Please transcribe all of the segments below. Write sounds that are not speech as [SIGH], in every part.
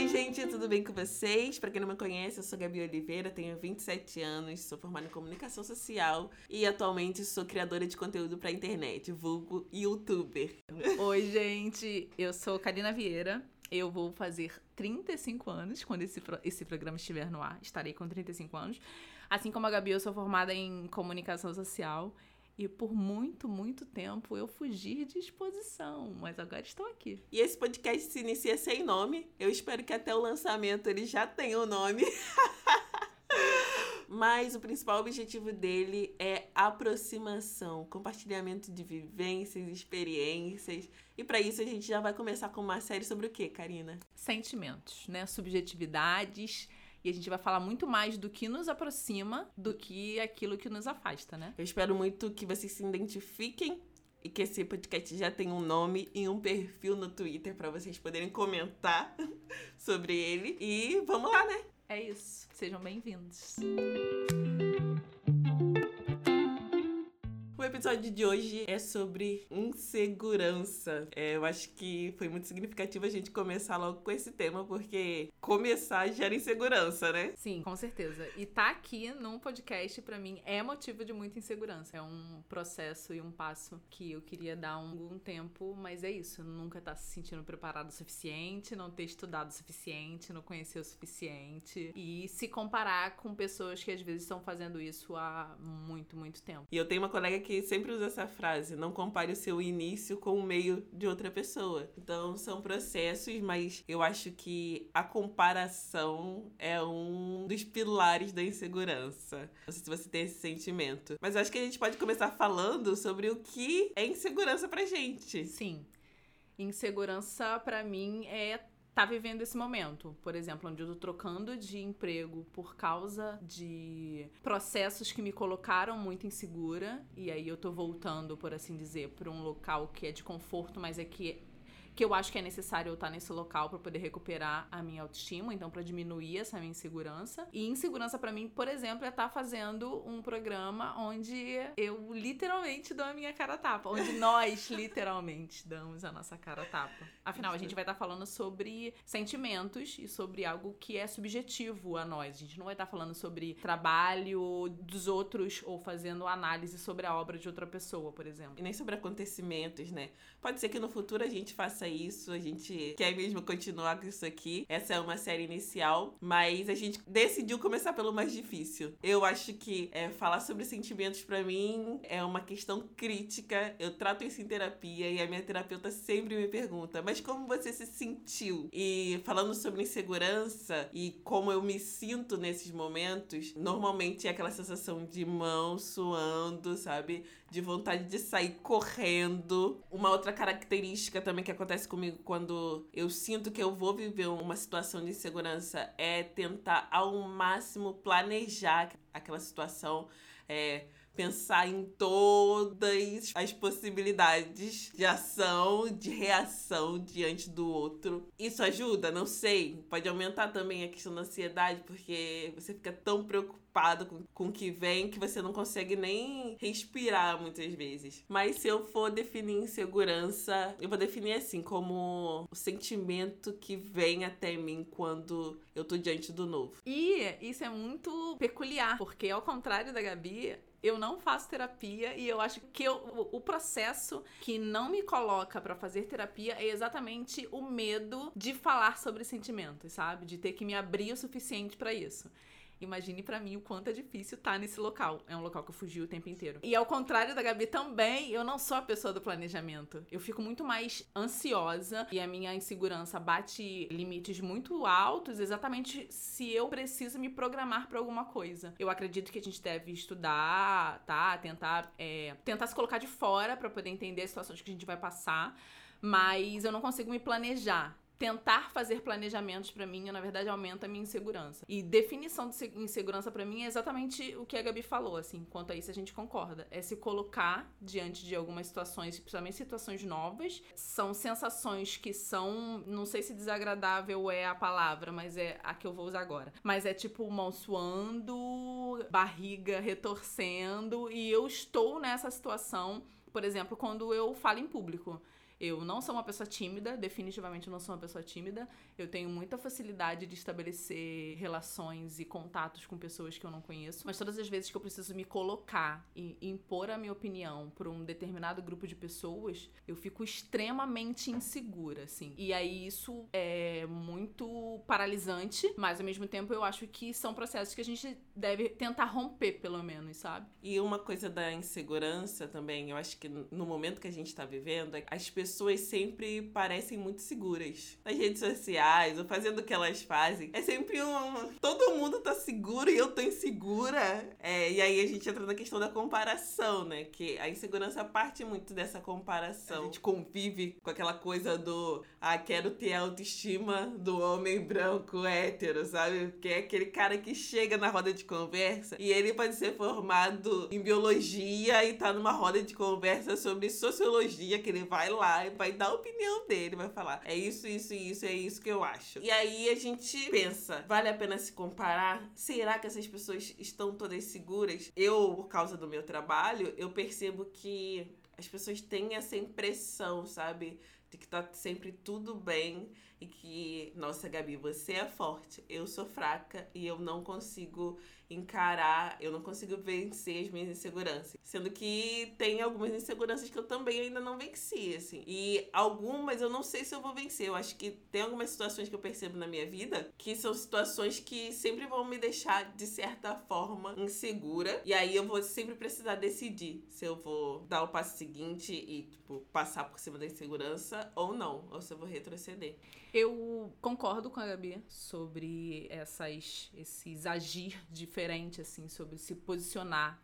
Oi, gente, tudo bem com vocês? Para quem não me conhece, eu sou Gabi Oliveira, tenho 27 anos, sou formada em comunicação social e atualmente sou criadora de conteúdo para internet, vulgo youtuber. Oi, gente, eu sou Karina Vieira. Eu vou fazer 35 anos quando esse, esse programa estiver no ar. Estarei com 35 anos. Assim como a Gabi, eu sou formada em comunicação social e por muito, muito tempo eu fugi de exposição, mas agora estou aqui. E esse podcast se inicia sem nome. Eu espero que até o lançamento ele já tenha o um nome. [LAUGHS] Mas o principal objetivo dele é aproximação, compartilhamento de vivências, experiências. E para isso a gente já vai começar com uma série sobre o que, Karina? Sentimentos, né? Subjetividades e a gente vai falar muito mais do que nos aproxima do que aquilo que nos afasta, né? Eu espero muito que vocês se identifiquem e que esse podcast já tenha um nome e um perfil no Twitter para vocês poderem comentar [LAUGHS] sobre ele. E vamos lá, né? É isso. Sejam bem-vindos. Episódio de hoje é sobre insegurança. É, eu acho que foi muito significativo a gente começar logo com esse tema, porque começar gera insegurança, né? Sim, com certeza. E tá aqui num podcast, para mim, é motivo de muita insegurança. É um processo e um passo que eu queria dar algum tempo, mas é isso. Nunca tá se sentindo preparado o suficiente, não ter estudado o suficiente, não conhecer o suficiente. E se comparar com pessoas que às vezes estão fazendo isso há muito, muito tempo. E eu tenho uma colega que sempre usa essa frase: não compare o seu início com o meio de outra pessoa. Então são processos, mas eu acho que a comparação é um dos pilares da insegurança. Não sei se você tem esse sentimento. Mas eu acho que a gente pode começar falando sobre o que é insegurança pra gente. Sim. Insegurança para mim é tá vivendo esse momento. Por exemplo, onde eu tô trocando de emprego por causa de processos que me colocaram muito insegura. E aí eu tô voltando, por assim dizer, para um local que é de conforto, mas é que que eu acho que é necessário eu estar nesse local para poder recuperar a minha autoestima, então para diminuir essa minha insegurança. E insegurança para mim, por exemplo, é estar fazendo um programa onde eu literalmente dou a minha cara tapa, onde nós [LAUGHS] literalmente damos a nossa cara tapa. Afinal, a gente vai estar falando sobre sentimentos e sobre algo que é subjetivo a nós. A gente não vai estar falando sobre trabalho dos outros ou fazendo análise sobre a obra de outra pessoa, por exemplo. E nem sobre acontecimentos, né? Pode ser que no futuro a gente faça isso, a gente quer mesmo continuar com isso aqui. Essa é uma série inicial, mas a gente decidiu começar pelo mais difícil. Eu acho que é, falar sobre sentimentos para mim é uma questão crítica. Eu trato isso em terapia e a minha terapeuta sempre me pergunta: mas como você se sentiu? E falando sobre insegurança e como eu me sinto nesses momentos, normalmente é aquela sensação de mão suando, sabe? De vontade de sair correndo. Uma outra característica também que acontece comigo quando eu sinto que eu vou viver uma situação de insegurança é tentar ao máximo planejar aquela situação. É, pensar em todas as possibilidades de ação, de reação diante do outro. Isso ajuda? Não sei. Pode aumentar também a questão da ansiedade, porque você fica tão preocupado com, com o que vem que você não consegue nem respirar muitas vezes. Mas se eu for definir insegurança, eu vou definir assim, como o sentimento que vem até mim quando eu tô diante do novo. E isso é muito peculiar, porque ao contrário da Gabi, eu não faço terapia e eu acho que eu, o processo que não me coloca para fazer terapia é exatamente o medo de falar sobre sentimentos, sabe? De ter que me abrir o suficiente para isso. Imagine para mim o quanto é difícil estar tá nesse local. É um local que eu fugi o tempo inteiro. E ao contrário da Gabi também, eu não sou a pessoa do planejamento. Eu fico muito mais ansiosa e a minha insegurança bate limites muito altos exatamente se eu preciso me programar para alguma coisa. Eu acredito que a gente deve estudar, tá? Tentar, é, tentar se colocar de fora para poder entender as situações que a gente vai passar. Mas eu não consigo me planejar tentar fazer planejamentos para mim, na verdade, aumenta a minha insegurança. E definição de insegurança para mim é exatamente o que a Gabi falou, assim, quanto a isso a gente concorda. É se colocar diante de algumas situações, principalmente situações novas. São sensações que são, não sei se desagradável é a palavra, mas é a que eu vou usar agora. Mas é tipo mão suando, barriga retorcendo, e eu estou nessa situação, por exemplo, quando eu falo em público Eu não sou uma pessoa tímida, definitivamente não sou uma pessoa tímida. Eu tenho muita facilidade de estabelecer relações e contatos com pessoas que eu não conheço. Mas todas as vezes que eu preciso me colocar e impor a minha opinião para um determinado grupo de pessoas, eu fico extremamente insegura, assim. E aí isso é muito paralisante, mas ao mesmo tempo eu acho que são processos que a gente deve tentar romper, pelo menos, sabe? E uma coisa da insegurança também, eu acho que no momento que a gente tá vivendo, as pessoas sempre parecem muito seguras. Nas redes sociais, ou fazendo o que elas fazem. É sempre um. Todo mundo tá seguro e eu tô insegura. É, e aí a gente entra na questão da comparação, né? Que a insegurança parte muito dessa comparação. A gente convive com aquela coisa do. Ah, quero ter a autoestima do homem branco hétero, sabe? Que é aquele cara que chega na roda de conversa e ele pode ser formado em biologia e tá numa roda de conversa sobre sociologia, que ele vai lá e vai dar a opinião dele, vai falar: é isso, isso e isso, é isso que eu acho. E aí a gente pensa: vale a pena se comparar? Será que essas pessoas estão todas seguras? Eu, por causa do meu trabalho, eu percebo que as pessoas têm essa impressão, sabe? De que tá sempre tudo bem e que, nossa, Gabi, você é forte, eu sou fraca e eu não consigo encarar, eu não consigo vencer as minhas inseguranças. Sendo que tem algumas inseguranças que eu também ainda não venci, assim. E algumas eu não sei se eu vou vencer. Eu acho que tem algumas situações que eu percebo na minha vida que são situações que sempre vão me deixar, de certa forma, insegura. E aí eu vou sempre precisar decidir se eu vou dar o passo seguinte e, tipo, passar por cima da insegurança ou não. Ou se eu vou retroceder. Eu concordo com a Gabi sobre essas, esses agir diferentes, assim, sobre se posicionar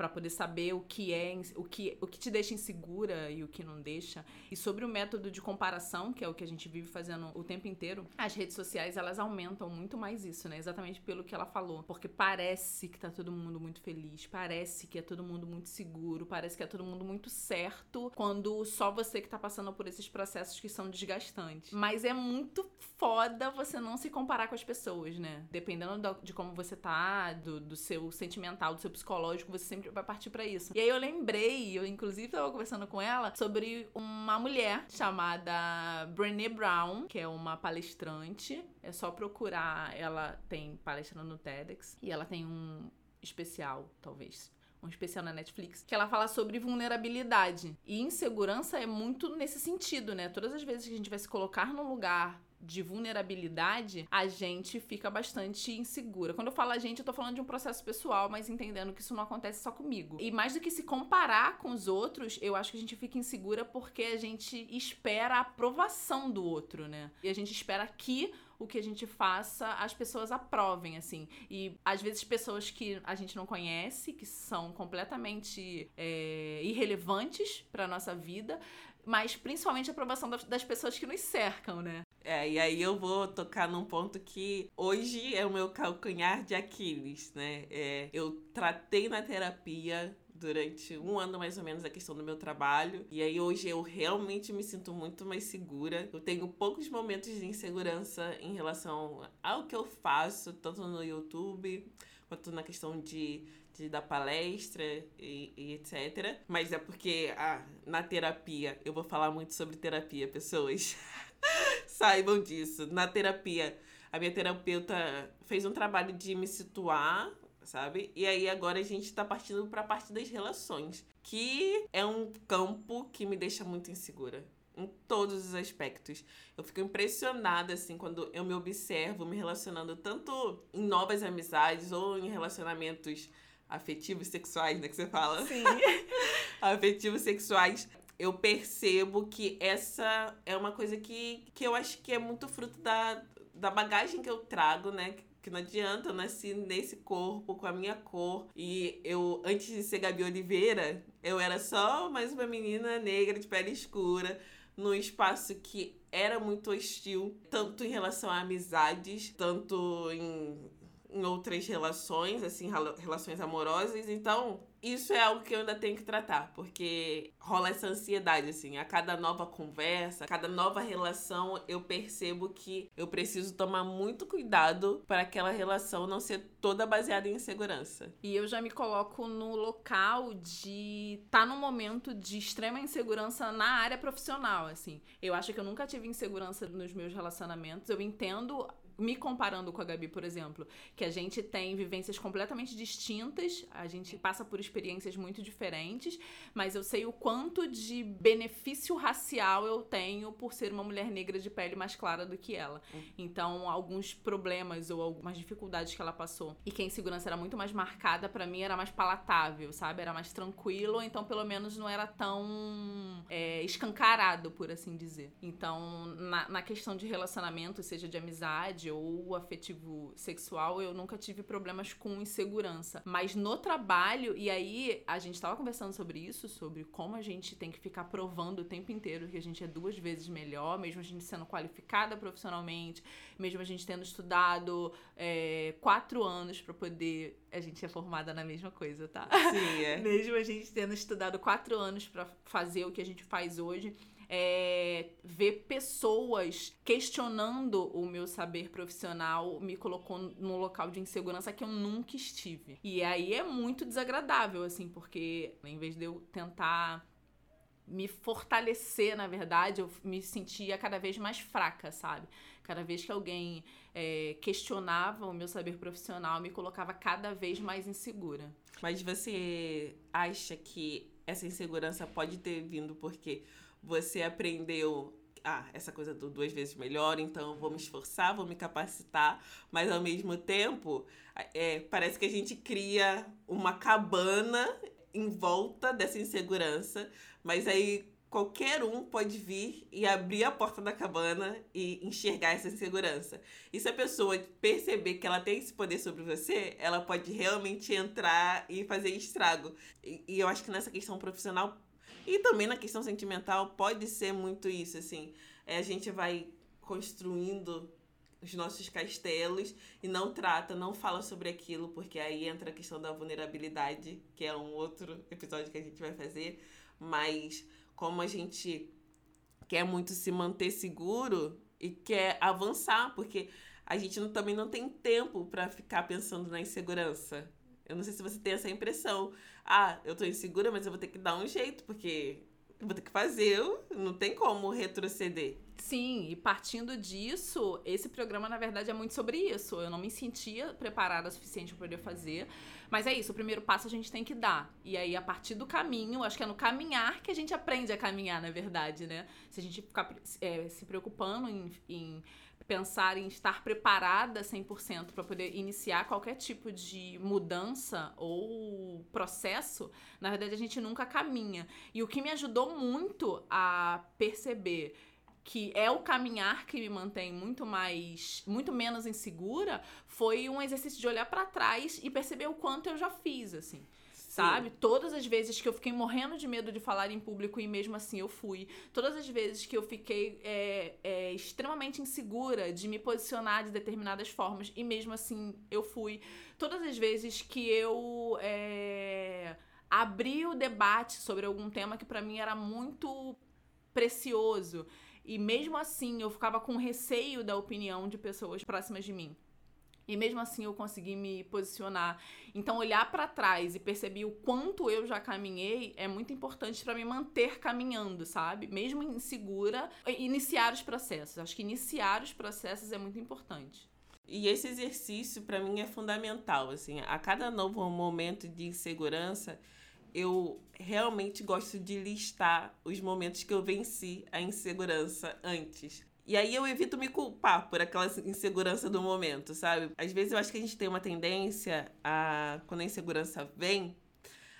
para poder saber o que é, o que, o que te deixa insegura e o que não deixa. E sobre o método de comparação, que é o que a gente vive fazendo o tempo inteiro, as redes sociais elas aumentam muito mais isso, né? Exatamente pelo que ela falou, porque parece que tá todo mundo muito feliz, parece que é todo mundo muito seguro, parece que é todo mundo muito certo, quando só você que tá passando por esses processos que são desgastantes. Mas é muito foda você não se comparar com as pessoas, né? Dependendo de como você tá, do, do seu sentimental, do seu psicológico, você sempre vai partir para isso. E aí eu lembrei, eu inclusive tava conversando com ela sobre uma mulher chamada Brené Brown, que é uma palestrante. É só procurar, ela tem palestra no TEDx e ela tem um especial, talvez um especial na Netflix, que ela fala sobre vulnerabilidade. E insegurança é muito nesse sentido, né? Todas as vezes que a gente vai se colocar num lugar de vulnerabilidade, a gente fica bastante insegura. Quando eu falo a gente, eu tô falando de um processo pessoal, mas entendendo que isso não acontece só comigo. E mais do que se comparar com os outros, eu acho que a gente fica insegura porque a gente espera a aprovação do outro, né? E a gente espera que o que a gente faça, as pessoas aprovem, assim. E às vezes pessoas que a gente não conhece, que são completamente é, irrelevantes para nossa vida, mas principalmente a aprovação das pessoas que nos cercam, né? É, e aí eu vou tocar num ponto que hoje é o meu calcanhar de Aquiles, né? É, eu tratei na terapia durante um ano mais ou menos a questão do meu trabalho. E aí hoje eu realmente me sinto muito mais segura. Eu tenho poucos momentos de insegurança em relação ao que eu faço, tanto no YouTube quanto na questão de, de dar palestra e, e etc. Mas é porque ah, na terapia, eu vou falar muito sobre terapia, pessoas. [LAUGHS] Saibam disso. Na terapia, a minha terapeuta fez um trabalho de me situar, sabe? E aí agora a gente tá partindo pra parte das relações, que é um campo que me deixa muito insegura. Em todos os aspectos. Eu fico impressionada, assim, quando eu me observo me relacionando tanto em novas amizades ou em relacionamentos afetivos sexuais, né? Que você fala. Sim. [LAUGHS] afetivos sexuais eu percebo que essa é uma coisa que, que eu acho que é muito fruto da, da bagagem que eu trago, né? Que não adianta, eu nasci nesse corpo, com a minha cor. E eu, antes de ser Gabi Oliveira, eu era só mais uma menina negra de pele escura, num espaço que era muito hostil, tanto em relação a amizades, tanto em, em outras relações, assim, relações amorosas. Então, isso é algo que eu ainda tenho que tratar, porque rola essa ansiedade, assim. A cada nova conversa, a cada nova relação, eu percebo que eu preciso tomar muito cuidado para aquela relação não ser toda baseada em insegurança. E eu já me coloco no local de estar tá num momento de extrema insegurança na área profissional, assim. Eu acho que eu nunca tive insegurança nos meus relacionamentos. Eu entendo me comparando com a Gabi, por exemplo, que a gente tem vivências completamente distintas, a gente passa por experiências muito diferentes, mas eu sei o quanto de benefício racial eu tenho por ser uma mulher negra de pele mais clara do que ela. Hum. Então, alguns problemas ou algumas dificuldades que ela passou e que a insegurança era muito mais marcada, para mim era mais palatável, sabe? Era mais tranquilo, então pelo menos não era tão é, escancarado, por assim dizer. Então, na, na questão de relacionamento, seja de amizade ou afetivo sexual, eu nunca tive problemas com insegurança. Mas no trabalho, e aí a gente tava conversando sobre isso, sobre como a gente tem que ficar provando o tempo inteiro que a gente é duas vezes melhor, mesmo a gente sendo qualificada profissionalmente, mesmo a gente tendo estudado é, quatro anos para poder. A gente é formada na mesma coisa, tá? Sim, é. [LAUGHS] mesmo a gente tendo estudado quatro anos para fazer o que a gente faz hoje é, ver pessoas questionando o meu saber profissional me colocou num local de insegurança que eu nunca estive. E aí é muito desagradável, assim, porque em vez de eu tentar me fortalecer, na verdade, eu me sentia cada vez mais fraca, sabe? Cada vez que alguém é, questionava o meu saber profissional, me colocava cada vez mais insegura. Mas você acha que essa insegurança pode ter vindo porque você aprendeu ah, essa coisa do duas vezes melhor, então vou me esforçar, vou me capacitar, mas ao mesmo tempo, é, parece que a gente cria uma cabana em volta dessa insegurança, mas aí qualquer um pode vir e abrir a porta da cabana e enxergar essa insegurança. E se a pessoa perceber que ela tem esse poder sobre você, ela pode realmente entrar e fazer estrago. E, e eu acho que nessa questão profissional e também na questão sentimental pode ser muito isso, assim. É, a gente vai construindo os nossos castelos e não trata, não fala sobre aquilo, porque aí entra a questão da vulnerabilidade, que é um outro episódio que a gente vai fazer. Mas como a gente quer muito se manter seguro e quer avançar, porque a gente não, também não tem tempo para ficar pensando na insegurança. Eu não sei se você tem essa impressão. Ah, eu tô insegura, mas eu vou ter que dar um jeito, porque eu vou ter que fazer, não tem como retroceder. Sim, e partindo disso, esse programa na verdade é muito sobre isso. Eu não me sentia preparada o suficiente para poder fazer, mas é isso, o primeiro passo a gente tem que dar. E aí, a partir do caminho, acho que é no caminhar que a gente aprende a caminhar, na verdade, né? Se a gente ficar é, se preocupando em, em pensar em estar preparada 100% para poder iniciar qualquer tipo de mudança ou processo, na verdade a gente nunca caminha. E o que me ajudou muito a perceber que é o caminhar que me mantém muito mais, muito menos insegura, foi um exercício de olhar para trás e perceber o quanto eu já fiz, assim sabe? Todas as vezes que eu fiquei morrendo de medo de falar em público e mesmo assim eu fui. Todas as vezes que eu fiquei é, é, extremamente insegura de me posicionar de determinadas formas e mesmo assim eu fui. Todas as vezes que eu é, abri o debate sobre algum tema que para mim era muito precioso e mesmo assim eu ficava com receio da opinião de pessoas próximas de mim. E mesmo assim eu consegui me posicionar. Então olhar para trás e perceber o quanto eu já caminhei é muito importante para me manter caminhando, sabe? Mesmo insegura, iniciar os processos. Acho que iniciar os processos é muito importante. E esse exercício para mim é fundamental, assim, a cada novo momento de insegurança, eu realmente gosto de listar os momentos que eu venci a insegurança antes. E aí eu evito me culpar por aquela insegurança do momento, sabe? Às vezes eu acho que a gente tem uma tendência a, quando a insegurança vem,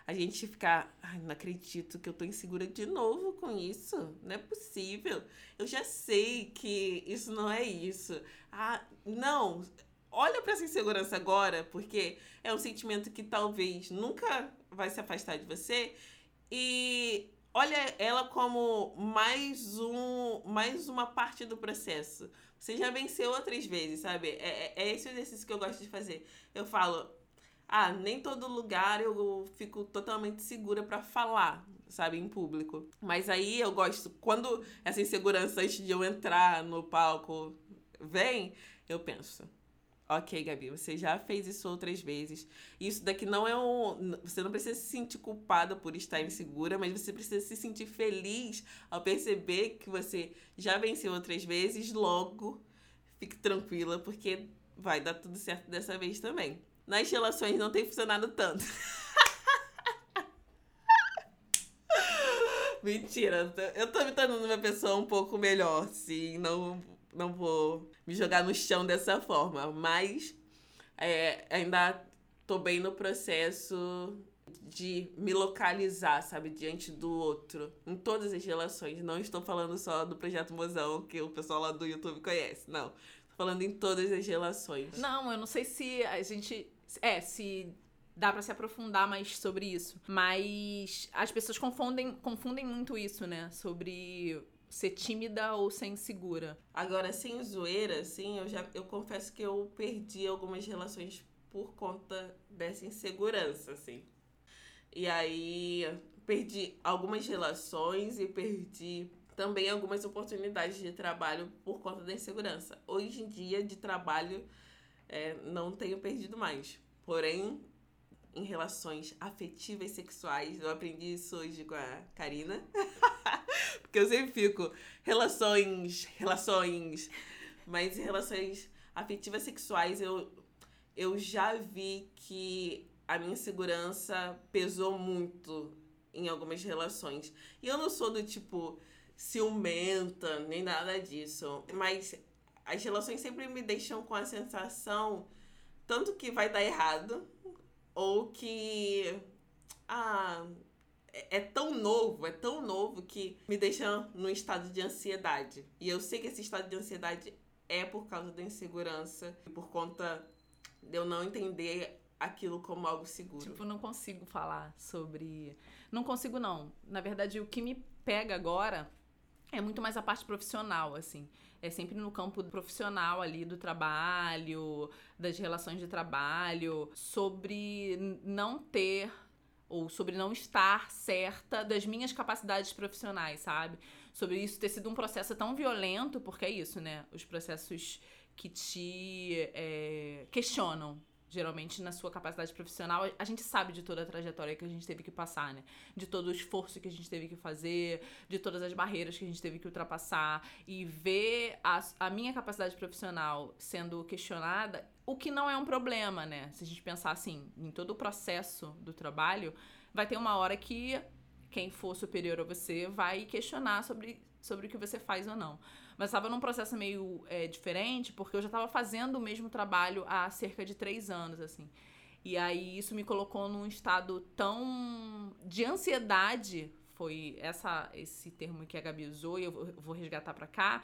a gente ficar, ai, não acredito que eu tô insegura de novo com isso. Não é possível. Eu já sei que isso não é isso. Ah, não. Olha para essa insegurança agora, porque é um sentimento que talvez nunca vai se afastar de você. E olha ela como mais um mais uma parte do processo. Você já venceu outras vezes, sabe? É, é, é esse o exercício que eu gosto de fazer. Eu falo, ah, nem todo lugar eu fico totalmente segura para falar, sabe, em público. Mas aí eu gosto, quando essa insegurança antes de eu entrar no palco vem, eu penso, Ok, Gabi, você já fez isso outras vezes. Isso daqui não é um. Você não precisa se sentir culpada por estar insegura, mas você precisa se sentir feliz ao perceber que você já venceu outras vezes. Logo, fique tranquila, porque vai dar tudo certo dessa vez também. Nas relações não tem funcionado tanto. [LAUGHS] Mentira, eu tô me tornando uma pessoa um pouco melhor, sim. Não, não vou me jogar no chão dessa forma. Mas é, ainda tô bem no processo de me localizar, sabe, diante do outro, em todas as relações. Não estou falando só do projeto Mozão, que o pessoal lá do YouTube conhece, não. Falando em todas as relações. Não, eu não sei se a gente. É, se dá para se aprofundar mais sobre isso. Mas as pessoas confundem, confundem muito isso, né? Sobre ser tímida ou ser insegura. Agora, sem zoeira, assim, eu já eu confesso que eu perdi algumas relações por conta dessa insegurança, assim. E aí perdi algumas relações e perdi também algumas oportunidades de trabalho por conta da insegurança. Hoje em dia, de trabalho, é, não tenho perdido mais. Porém, em relações afetivas sexuais, eu aprendi isso hoje com a Karina. [LAUGHS] Porque eu sempre fico, relações, relações. Mas em relações afetivas sexuais, eu, eu já vi que a minha insegurança pesou muito em algumas relações. E eu não sou do tipo ciumenta, nem nada disso. Mas as relações sempre me deixam com a sensação tanto que vai dar errado, ou que. Ah, é, é tão novo, é tão novo que me deixa num estado de ansiedade. E eu sei que esse estado de ansiedade é por causa da insegurança, por conta de eu não entender aquilo como algo seguro. Tipo, não consigo falar sobre. Não consigo, não. Na verdade, o que me pega agora é muito mais a parte profissional, assim. É sempre no campo profissional ali do trabalho, das relações de trabalho, sobre não ter ou sobre não estar certa das minhas capacidades profissionais, sabe? Sobre isso ter sido um processo tão violento, porque é isso, né? Os processos que te é, questionam geralmente na sua capacidade profissional, a gente sabe de toda a trajetória que a gente teve que passar, né? De todo o esforço que a gente teve que fazer, de todas as barreiras que a gente teve que ultrapassar e ver a, a minha capacidade profissional sendo questionada, o que não é um problema, né? Se a gente pensar assim, em todo o processo do trabalho, vai ter uma hora que quem for superior a você vai questionar sobre, sobre o que você faz ou não. Mas estava num processo meio é, diferente, porque eu já estava fazendo o mesmo trabalho há cerca de três anos, assim. E aí isso me colocou num estado tão de ansiedade, foi essa esse termo que a Gabi usou e eu vou resgatar para cá,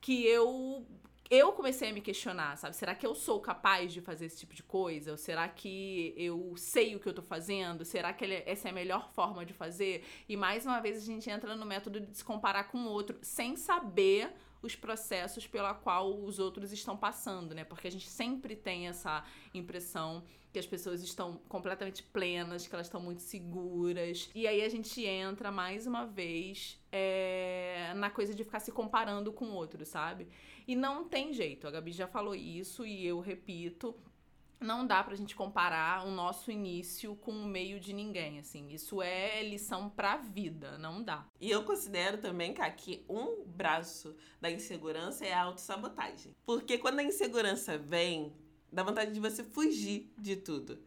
que eu eu comecei a me questionar, sabe? Será que eu sou capaz de fazer esse tipo de coisa? Ou será que eu sei o que eu tô fazendo? Será que essa é a melhor forma de fazer? E mais uma vez a gente entra no método de se comparar com o outro sem saber os processos pela qual os outros estão passando, né? Porque a gente sempre tem essa impressão que as pessoas estão completamente plenas, que elas estão muito seguras. E aí a gente entra mais uma vez é, na coisa de ficar se comparando com o outro, sabe? E não tem jeito. A Gabi já falou isso e eu repito não dá pra gente comparar o nosso início com o meio de ninguém, assim. Isso é lição pra vida, não dá. E eu considero também, cara, que um braço da insegurança é a autossabotagem. Porque quando a insegurança vem, dá vontade de você fugir de tudo.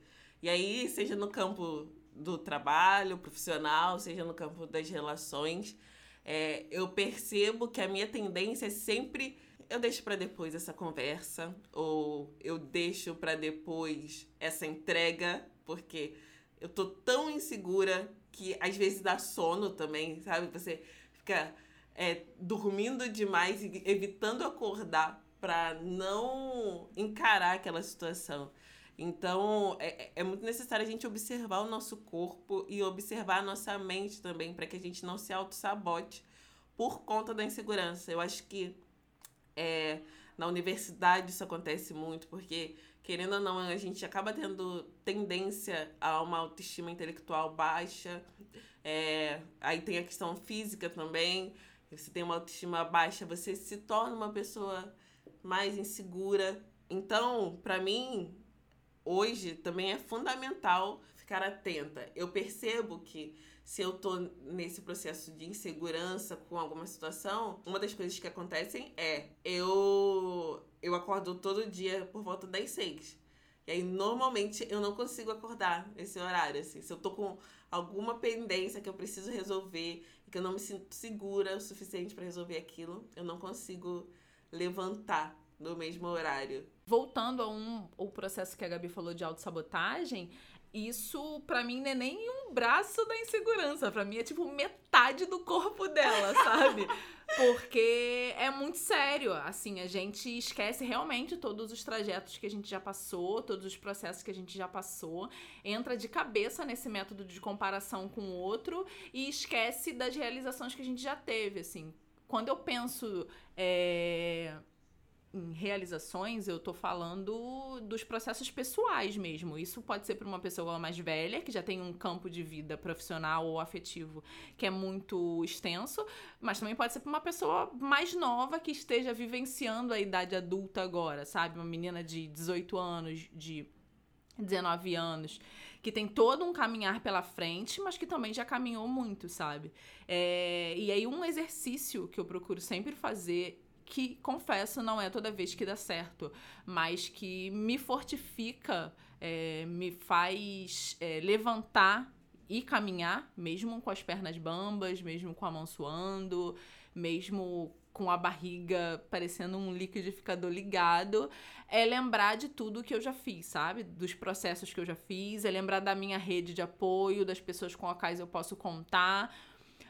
E aí, seja no campo do trabalho profissional, seja no campo das relações, é, eu percebo que a minha tendência é sempre eu deixo para depois essa conversa ou eu deixo para depois essa entrega, porque eu tô tão insegura que às vezes dá sono também, sabe? Você fica é, dormindo demais e evitando acordar para não encarar aquela situação. Então, é, é muito necessário a gente observar o nosso corpo e observar a nossa mente também, para que a gente não se auto-sabote por conta da insegurança. Eu acho que é, na universidade isso acontece muito, porque querendo ou não, a gente acaba tendo tendência a uma autoestima intelectual baixa. É, aí tem a questão física também. Você tem uma autoestima baixa, você se torna uma pessoa mais insegura. Então, para mim, hoje também é fundamental ficar atenta. Eu percebo que se eu tô nesse processo de insegurança com alguma situação, uma das coisas que acontecem é eu eu acordo todo dia por volta das seis. E aí, normalmente, eu não consigo acordar nesse horário, assim. Se eu tô com alguma pendência que eu preciso resolver que eu não me sinto segura o suficiente para resolver aquilo, eu não consigo levantar no mesmo horário. Voltando a um o processo que a Gabi falou de autossabotagem, isso para mim não é nem um braço da insegurança, para mim é tipo metade do corpo dela, [LAUGHS] sabe? Porque é muito sério, assim, a gente esquece realmente todos os trajetos que a gente já passou, todos os processos que a gente já passou, entra de cabeça nesse método de comparação com o outro e esquece das realizações que a gente já teve, assim. Quando eu penso é em realizações, eu tô falando dos processos pessoais mesmo. Isso pode ser para uma pessoa mais velha, que já tem um campo de vida profissional ou afetivo que é muito extenso, mas também pode ser para uma pessoa mais nova que esteja vivenciando a idade adulta agora, sabe? Uma menina de 18 anos, de 19 anos, que tem todo um caminhar pela frente, mas que também já caminhou muito, sabe? É, e aí, um exercício que eu procuro sempre fazer que, confesso, não é toda vez que dá certo, mas que me fortifica, é, me faz é, levantar e caminhar, mesmo com as pernas bambas, mesmo com a mão suando, mesmo com a barriga parecendo um liquidificador ligado, é lembrar de tudo que eu já fiz, sabe? Dos processos que eu já fiz, é lembrar da minha rede de apoio, das pessoas com as quais eu posso contar.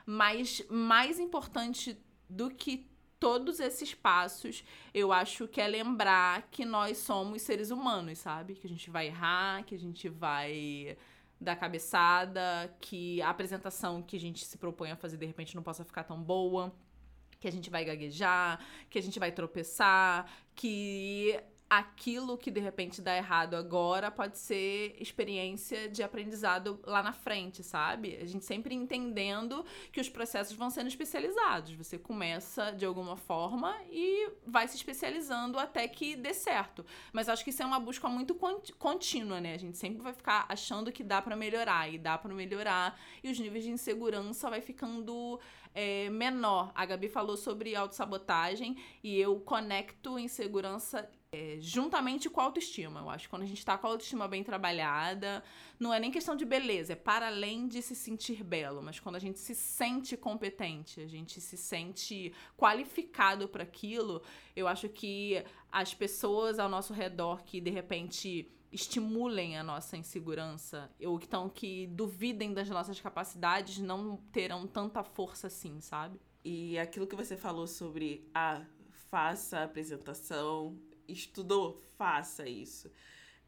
Mas mais importante do que todos esses passos, eu acho que é lembrar que nós somos seres humanos, sabe? Que a gente vai errar, que a gente vai dar cabeçada, que a apresentação que a gente se propõe a fazer de repente não possa ficar tão boa, que a gente vai gaguejar, que a gente vai tropeçar, que aquilo que de repente dá errado agora pode ser experiência de aprendizado lá na frente, sabe? A gente sempre entendendo que os processos vão sendo especializados. Você começa de alguma forma e vai se especializando até que dê certo. Mas acho que isso é uma busca muito contínua, né? A gente sempre vai ficar achando que dá para melhorar e dá para melhorar e os níveis de insegurança vai ficando é, menor. A Gabi falou sobre autossabotagem e eu conecto insegurança é, juntamente com a autoestima. Eu acho que quando a gente tá com a autoestima bem trabalhada, não é nem questão de beleza, é para além de se sentir belo, mas quando a gente se sente competente, a gente se sente qualificado para aquilo, eu acho que as pessoas ao nosso redor que de repente estimulem a nossa insegurança ou que, tão, que duvidem das nossas capacidades não terão tanta força assim, sabe? E aquilo que você falou sobre a ah, faça a apresentação, estudou, faça isso.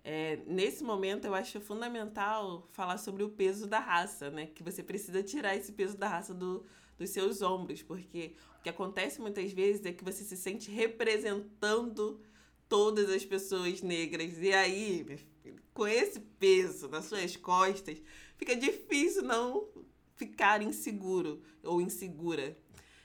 É, nesse momento, eu acho fundamental falar sobre o peso da raça, né? Que você precisa tirar esse peso da raça do, dos seus ombros, porque o que acontece muitas vezes é que você se sente representando todas as pessoas negras. E aí, com esse peso nas suas costas, fica difícil não ficar inseguro ou insegura.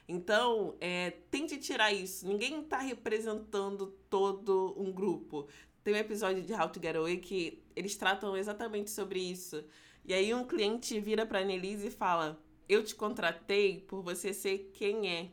Então, é, tente tirar isso. Ninguém está representando todo um grupo. Tem um episódio de How to Get Away que eles tratam exatamente sobre isso. E aí um cliente vira para Annelise e fala: "Eu te contratei por você ser quem é.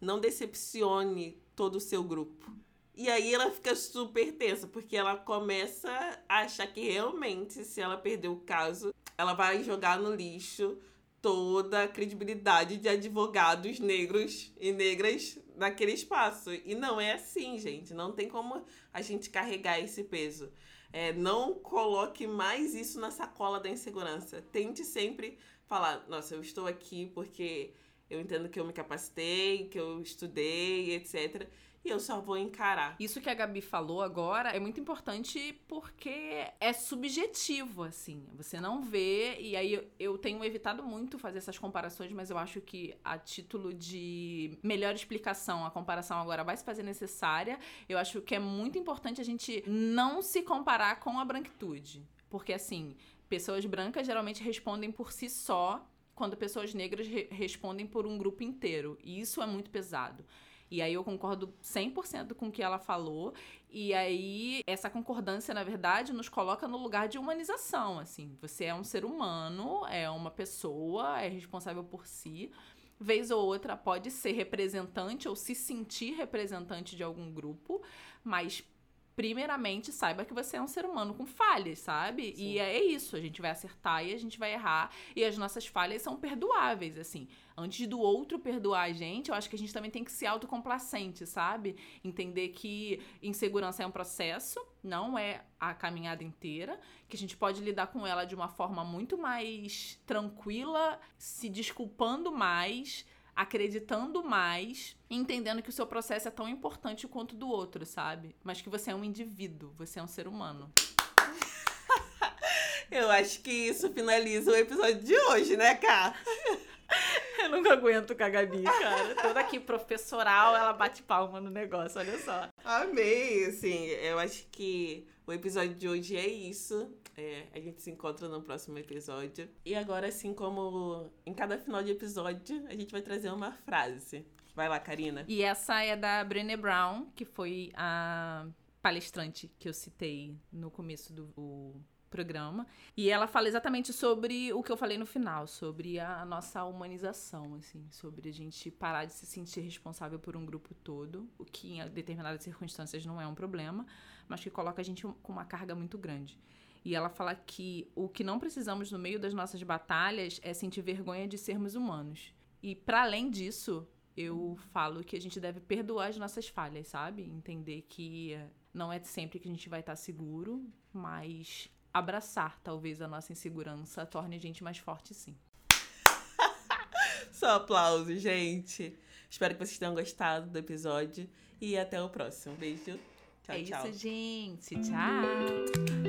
Não decepcione todo o seu grupo." E aí ela fica super tensa, porque ela começa a achar que realmente, se ela perder o caso, ela vai jogar no lixo toda a credibilidade de advogados negros e negras naquele espaço. E não é assim, gente. Não tem como a gente carregar esse peso. É, não coloque mais isso na sacola da insegurança. Tente sempre falar: nossa, eu estou aqui porque Eu entendo que eu me capacitei, que eu estudei, etc e eu só vou encarar. Isso que a Gabi falou agora é muito importante porque é subjetivo, assim. Você não vê, e aí eu tenho evitado muito fazer essas comparações, mas eu acho que a título de melhor explicação, a comparação agora vai se fazer necessária. Eu acho que é muito importante a gente não se comparar com a branquitude. Porque, assim, pessoas brancas geralmente respondem por si só quando pessoas negras re respondem por um grupo inteiro. E isso é muito pesado. E aí eu concordo 100% com o que ela falou. E aí essa concordância, na verdade, nos coloca no lugar de humanização, assim. Você é um ser humano, é uma pessoa, é responsável por si. Vez ou outra pode ser representante ou se sentir representante de algum grupo, mas primeiramente, saiba que você é um ser humano com falhas, sabe? Sim. E é isso, a gente vai acertar e a gente vai errar, e as nossas falhas são perdoáveis, assim. Antes do outro perdoar a gente, eu acho que a gente também tem que ser autocomplacente, sabe? Entender que insegurança é um processo, não é a caminhada inteira, que a gente pode lidar com ela de uma forma muito mais tranquila, se desculpando mais, acreditando mais, entendendo que o seu processo é tão importante quanto do outro, sabe? Mas que você é um indivíduo, você é um ser humano. [LAUGHS] Eu acho que isso finaliza o episódio de hoje, né, Cá? Eu nunca aguento com a Gabi, cara. [LAUGHS] Toda aqui professoral, ela bate palma no negócio, olha só. Amei, assim, eu acho que o episódio de hoje é isso. É, a gente se encontra no próximo episódio. E agora, assim como em cada final de episódio, a gente vai trazer uma frase. Vai lá, Karina. E essa é da Brené Brown, que foi a palestrante que eu citei no começo do programa. E ela fala exatamente sobre o que eu falei no final, sobre a nossa humanização, assim, sobre a gente parar de se sentir responsável por um grupo todo, o que em determinadas circunstâncias não é um problema, mas que coloca a gente com uma carga muito grande. E ela fala que o que não precisamos no meio das nossas batalhas é sentir vergonha de sermos humanos. E para além disso, eu falo que a gente deve perdoar as nossas falhas, sabe? Entender que não é sempre que a gente vai estar seguro, mas abraçar talvez a nossa insegurança torne a gente mais forte sim. [LAUGHS] Só aplausos, gente. Espero que vocês tenham gostado do episódio e até o próximo. Beijo. Tchau, é tchau. isso, gente. Tchau.